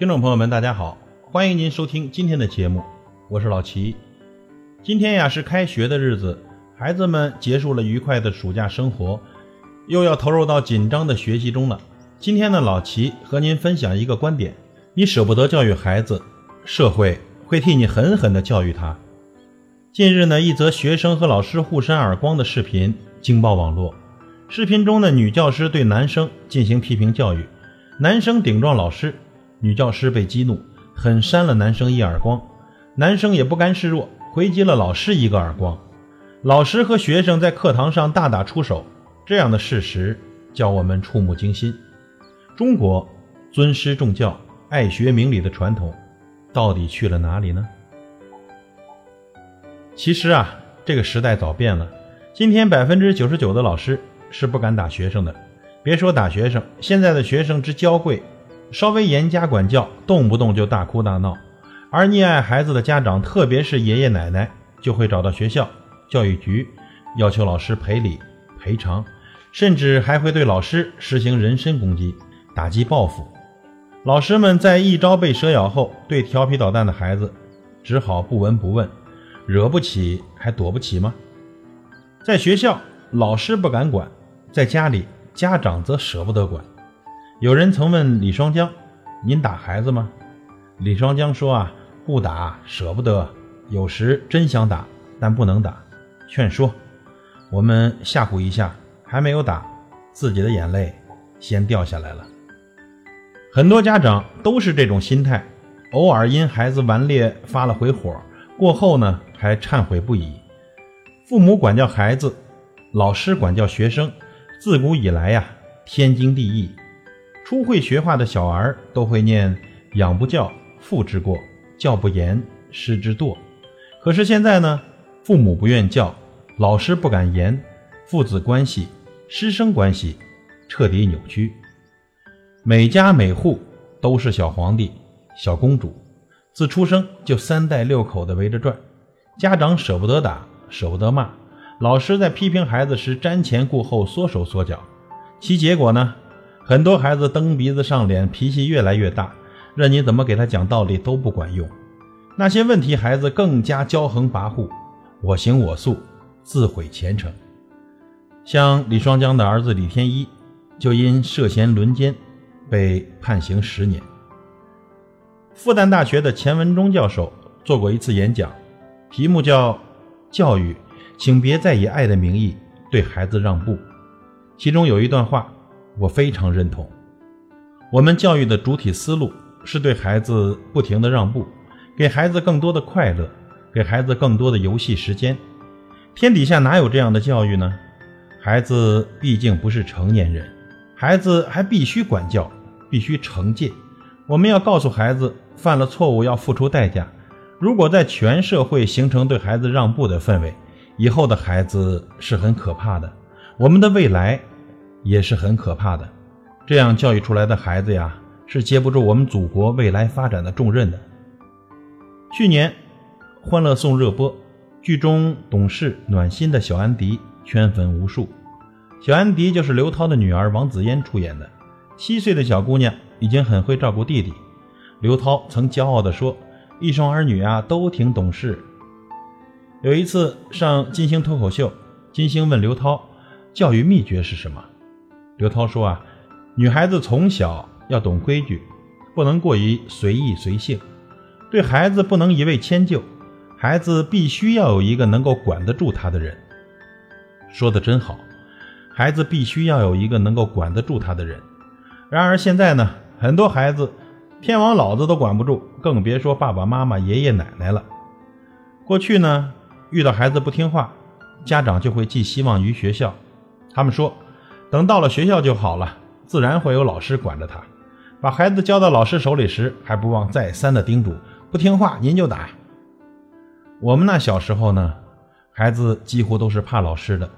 听众朋友们，大家好，欢迎您收听今天的节目，我是老齐。今天呀是开学的日子，孩子们结束了愉快的暑假生活，又要投入到紧张的学习中了。今天呢，老齐和您分享一个观点：你舍不得教育孩子，社会会替你狠狠地教育他。近日呢，一则学生和老师互扇耳光的视频惊爆网络。视频中的女教师对男生进行批评教育，男生顶撞老师。女教师被激怒，狠扇了男生一耳光，男生也不甘示弱，回击了老师一个耳光。老师和学生在课堂上大打出手，这样的事实叫我们触目惊心。中国尊师重教、爱学明理的传统，到底去了哪里呢？其实啊，这个时代早变了。今天百分之九十九的老师是不敢打学生的，别说打学生，现在的学生之娇贵。稍微严加管教，动不动就大哭大闹；而溺爱孩子的家长，特别是爷爷奶奶，就会找到学校、教育局，要求老师赔礼赔偿，甚至还会对老师实行人身攻击，打击报复。老师们在一朝被蛇咬后，对调皮捣蛋的孩子，只好不闻不问，惹不起还躲不起吗？在学校，老师不敢管；在家里，家长则舍不得管。有人曾问李双江：“您打孩子吗？”李双江说：“啊，不打，舍不得。有时真想打，但不能打。劝说，我们吓唬一下，还没有打，自己的眼泪先掉下来了。”很多家长都是这种心态，偶尔因孩子顽劣发了回火，过后呢还忏悔不已。父母管教孩子，老师管教学生，自古以来呀，天经地义。初会学画的小儿都会念“养不教，父之过；教不严，师之惰”。可是现在呢，父母不愿教，老师不敢严，父子关系、师生关系彻底扭曲。每家每户都是小皇帝、小公主，自出生就三代六口的围着转。家长舍不得打，舍不得骂，老师在批评孩子时瞻前顾后、缩手缩脚，其结果呢？很多孩子蹬鼻子上脸，脾气越来越大，任你怎么给他讲道理都不管用。那些问题孩子更加骄横跋扈，我行我素，自毁前程。像李双江的儿子李天一，就因涉嫌轮奸被判刑十年。复旦大学的钱文忠教授做过一次演讲，题目叫“教育，请别再以爱的名义对孩子让步”，其中有一段话。我非常认同，我们教育的主体思路是对孩子不停的让步，给孩子更多的快乐，给孩子更多的游戏时间。天底下哪有这样的教育呢？孩子毕竟不是成年人，孩子还必须管教，必须惩戒。我们要告诉孩子，犯了错误要付出代价。如果在全社会形成对孩子让步的氛围，以后的孩子是很可怕的。我们的未来。也是很可怕的，这样教育出来的孩子呀，是接不住我们祖国未来发展的重任的。去年，《欢乐颂》热播，剧中懂事暖心的小安迪圈粉无数。小安迪就是刘涛的女儿王子嫣出演的。七岁的小姑娘已经很会照顾弟弟。刘涛曾骄傲地说：“一双儿女啊，都挺懂事。”有一次上金星脱口秀，金星问刘涛：“教育秘诀是什么？”刘涛说：“啊，女孩子从小要懂规矩，不能过于随意随性，对孩子不能一味迁就，孩子必须要有一个能够管得住他的人。”说的真好，孩子必须要有一个能够管得住他的人。然而现在呢，很多孩子天王老子都管不住，更别说爸爸妈妈、爷爷奶奶了。过去呢，遇到孩子不听话，家长就会寄希望于学校，他们说。等到了学校就好了，自然会有老师管着他。把孩子交到老师手里时，还不忘再三的叮嘱：不听话您就打。我们那小时候呢，孩子几乎都是怕老师的，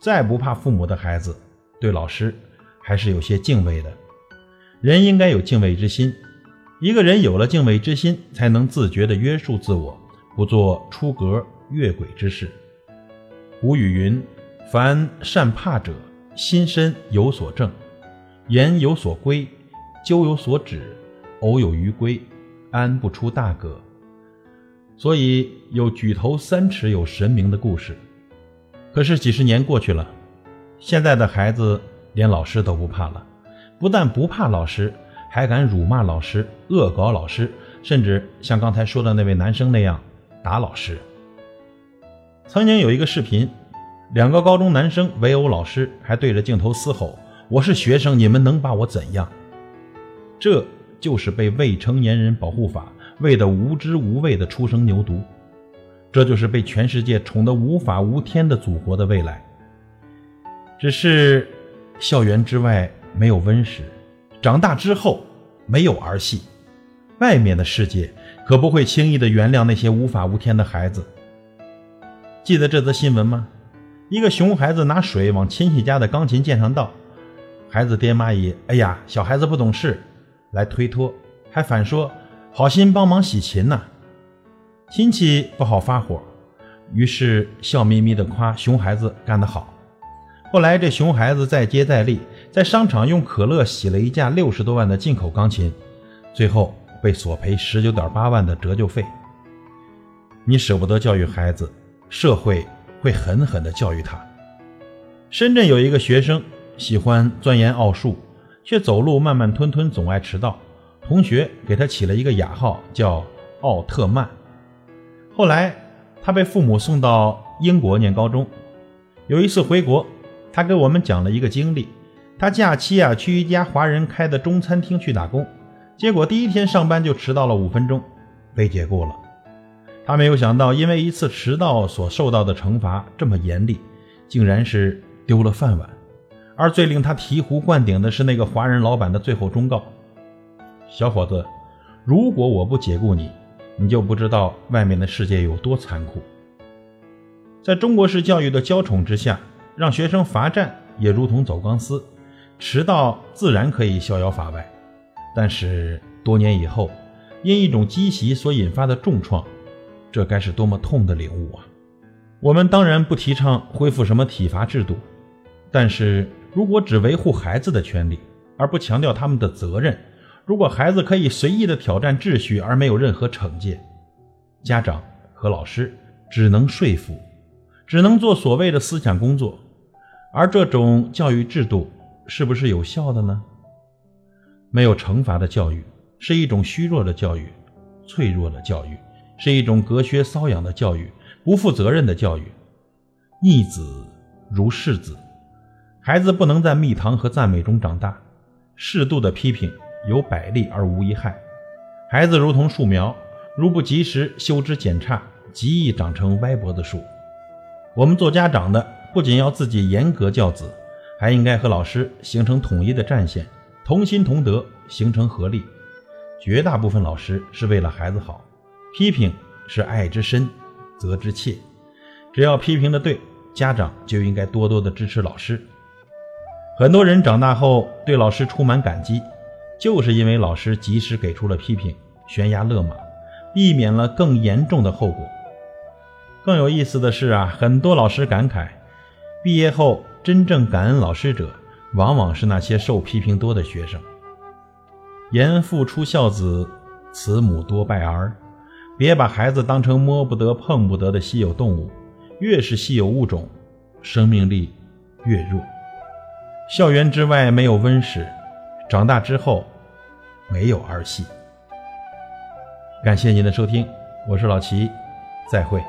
再不怕父母的孩子，对老师还是有些敬畏的。人应该有敬畏之心，一个人有了敬畏之心，才能自觉地约束自我，不做出格越轨之事。古语云：“凡善怕者。”心身有所正，言有所归，纠有所止，偶有余规，安不出大格。所以有举头三尺有神明的故事。可是几十年过去了，现在的孩子连老师都不怕了，不但不怕老师，还敢辱骂老师、恶搞老师，甚至像刚才说的那位男生那样打老师。曾经有一个视频，两个高中男生围殴老师，还对着镜头嘶吼：“我是学生，你们能把我怎样？”这就是被未成年人保护法。喂得无知无畏的初生牛犊，这就是被全世界宠得无法无天的祖国的未来。只是校园之外没有温室，长大之后没有儿戏，外面的世界可不会轻易的原谅那些无法无天的孩子。记得这则新闻吗？一个熊孩子拿水往亲戚家的钢琴键上倒，孩子爹妈以“哎呀，小孩子不懂事”来推脱，还反说。好心帮忙洗琴呢，亲戚不好发火，于是笑眯眯地夸熊孩子干得好。后来这熊孩子再接再厉，在商场用可乐洗了一架六十多万的进口钢琴，最后被索赔十九点八万的折旧费。你舍不得教育孩子，社会会狠狠地教育他。深圳有一个学生喜欢钻研奥数，却走路慢慢吞吞，总爱迟到。同学给他起了一个雅号，叫奥特曼。后来他被父母送到英国念高中。有一次回国，他给我们讲了一个经历：他假期啊去一家华人开的中餐厅去打工，结果第一天上班就迟到了五分钟，被解雇了。他没有想到，因为一次迟到所受到的惩罚这么严厉，竟然是丢了饭碗。而最令他醍醐灌顶的是那个华人老板的最后忠告。小伙子，如果我不解雇你，你就不知道外面的世界有多残酷。在中国式教育的娇宠之下，让学生罚站也如同走钢丝，迟到自然可以逍遥法外。但是多年以后，因一种积习所引发的重创，这该是多么痛的领悟啊！我们当然不提倡恢复什么体罚制度，但是如果只维护孩子的权利，而不强调他们的责任，如果孩子可以随意的挑战秩序而没有任何惩戒，家长和老师只能说服，只能做所谓的思想工作，而这种教育制度是不是有效的呢？没有惩罚的教育是一种虚弱的教育，脆弱的教育是一种隔靴搔痒的教育，不负责任的教育。逆子如是子，孩子不能在蜜糖和赞美中长大，适度的批评。有百利而无一害。孩子如同树苗，如不及时修枝剪杈，极易长成歪脖子树。我们做家长的，不仅要自己严格教子，还应该和老师形成统一的战线，同心同德，形成合力。绝大部分老师是为了孩子好，批评是爱之深，责之切。只要批评的对，家长就应该多多的支持老师。很多人长大后对老师充满感激。就是因为老师及时给出了批评，悬崖勒马，避免了更严重的后果。更有意思的是啊，很多老师感慨，毕业后真正感恩老师者，往往是那些受批评多的学生。严父出孝子，慈母多败儿。别把孩子当成摸不得、碰不得的稀有动物，越是稀有物种，生命力越弱。校园之外没有温室。长大之后，没有儿戏。感谢您的收听，我是老齐，再会。